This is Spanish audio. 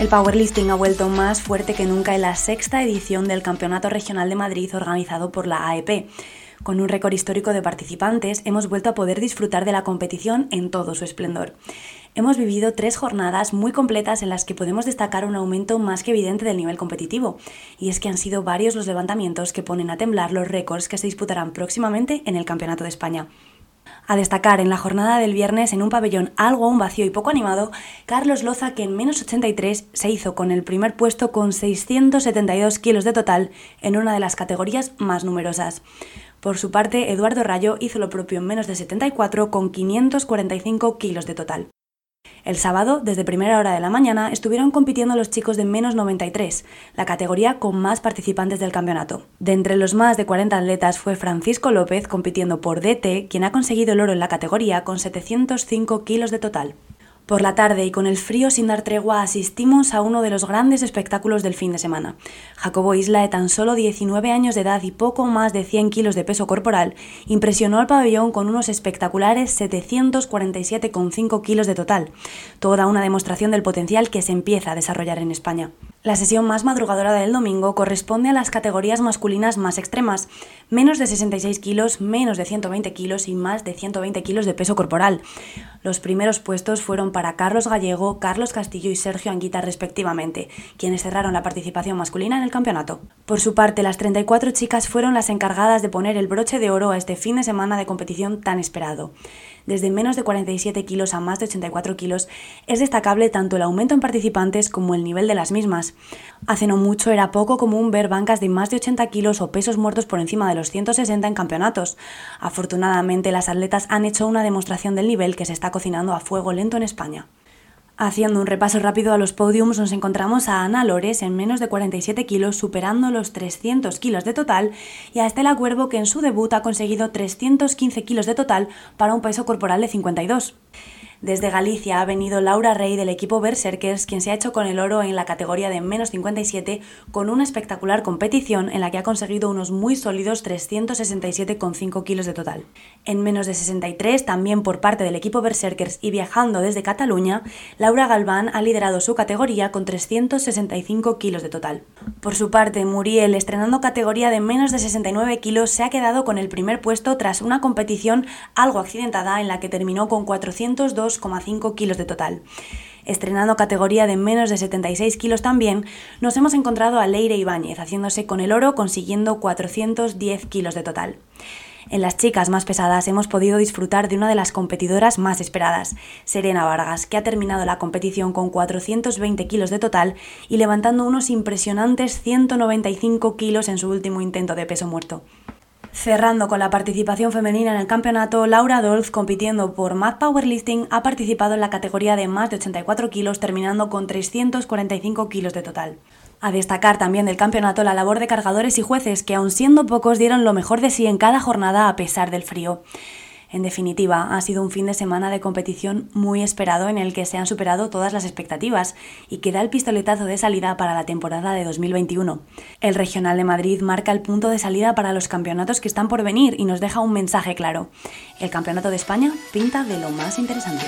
El powerlifting ha vuelto más fuerte que nunca en la sexta edición del Campeonato Regional de Madrid organizado por la AEP. Con un récord histórico de participantes, hemos vuelto a poder disfrutar de la competición en todo su esplendor. Hemos vivido tres jornadas muy completas en las que podemos destacar un aumento más que evidente del nivel competitivo, y es que han sido varios los levantamientos que ponen a temblar los récords que se disputarán próximamente en el Campeonato de España. A destacar en la jornada del viernes en un pabellón algo aún vacío y poco animado, Carlos Loza que en menos 83 se hizo con el primer puesto con 672 kilos de total en una de las categorías más numerosas. Por su parte, Eduardo Rayo hizo lo propio en menos de 74 con 545 kilos de total. El sábado, desde primera hora de la mañana, estuvieron compitiendo los chicos de menos 93, la categoría con más participantes del campeonato. De entre los más de 40 atletas fue Francisco López compitiendo por DT, quien ha conseguido el oro en la categoría con 705 kilos de total. Por la tarde y con el frío sin dar tregua asistimos a uno de los grandes espectáculos del fin de semana. Jacobo Isla, de tan solo 19 años de edad y poco más de 100 kilos de peso corporal, impresionó al pabellón con unos espectaculares 747,5 kilos de total. Toda una demostración del potencial que se empieza a desarrollar en España. La sesión más madrugadora del domingo corresponde a las categorías masculinas más extremas, menos de 66 kilos, menos de 120 kilos y más de 120 kilos de peso corporal. Los primeros puestos fueron para Carlos Gallego, Carlos Castillo y Sergio Anguita respectivamente, quienes cerraron la participación masculina en el campeonato. Por su parte, las 34 chicas fueron las encargadas de poner el broche de oro a este fin de semana de competición tan esperado desde menos de 47 kilos a más de 84 kilos, es destacable tanto el aumento en participantes como el nivel de las mismas. Hace no mucho era poco común ver bancas de más de 80 kilos o pesos muertos por encima de los 160 en campeonatos. Afortunadamente, las atletas han hecho una demostración del nivel que se está cocinando a fuego lento en España. Haciendo un repaso rápido a los podiums, nos encontramos a Ana Lores en menos de 47 kilos, superando los 300 kilos de total, y a Estela Cuervo, que en su debut ha conseguido 315 kilos de total para un peso corporal de 52. Desde Galicia ha venido Laura Rey del equipo Berserkers, quien se ha hecho con el oro en la categoría de menos 57 con una espectacular competición en la que ha conseguido unos muy sólidos 367,5 kilos de total. En menos de 63, también por parte del equipo Berserkers y viajando desde Cataluña, Laura Galván ha liderado su categoría con 365 kilos de total. Por su parte, Muriel, estrenando categoría de menos de 69 kilos, se ha quedado con el primer puesto tras una competición algo accidentada en la que terminó con 402 2,5 kilos de total. Estrenando categoría de menos de 76 kilos también, nos hemos encontrado a Leire Ibáñez haciéndose con el oro consiguiendo 410 kilos de total. En las chicas más pesadas hemos podido disfrutar de una de las competidoras más esperadas, Serena Vargas, que ha terminado la competición con 420 kilos de total y levantando unos impresionantes 195 kilos en su último intento de peso muerto. Cerrando con la participación femenina en el campeonato, Laura Dolz, compitiendo por Mad Powerlifting, ha participado en la categoría de más de 84 kilos, terminando con 345 kilos de total. A destacar también del campeonato la labor de cargadores y jueces, que aun siendo pocos dieron lo mejor de sí en cada jornada a pesar del frío. En definitiva, ha sido un fin de semana de competición muy esperado en el que se han superado todas las expectativas y que da el pistoletazo de salida para la temporada de 2021. El Regional de Madrid marca el punto de salida para los campeonatos que están por venir y nos deja un mensaje claro. El Campeonato de España pinta de lo más interesante.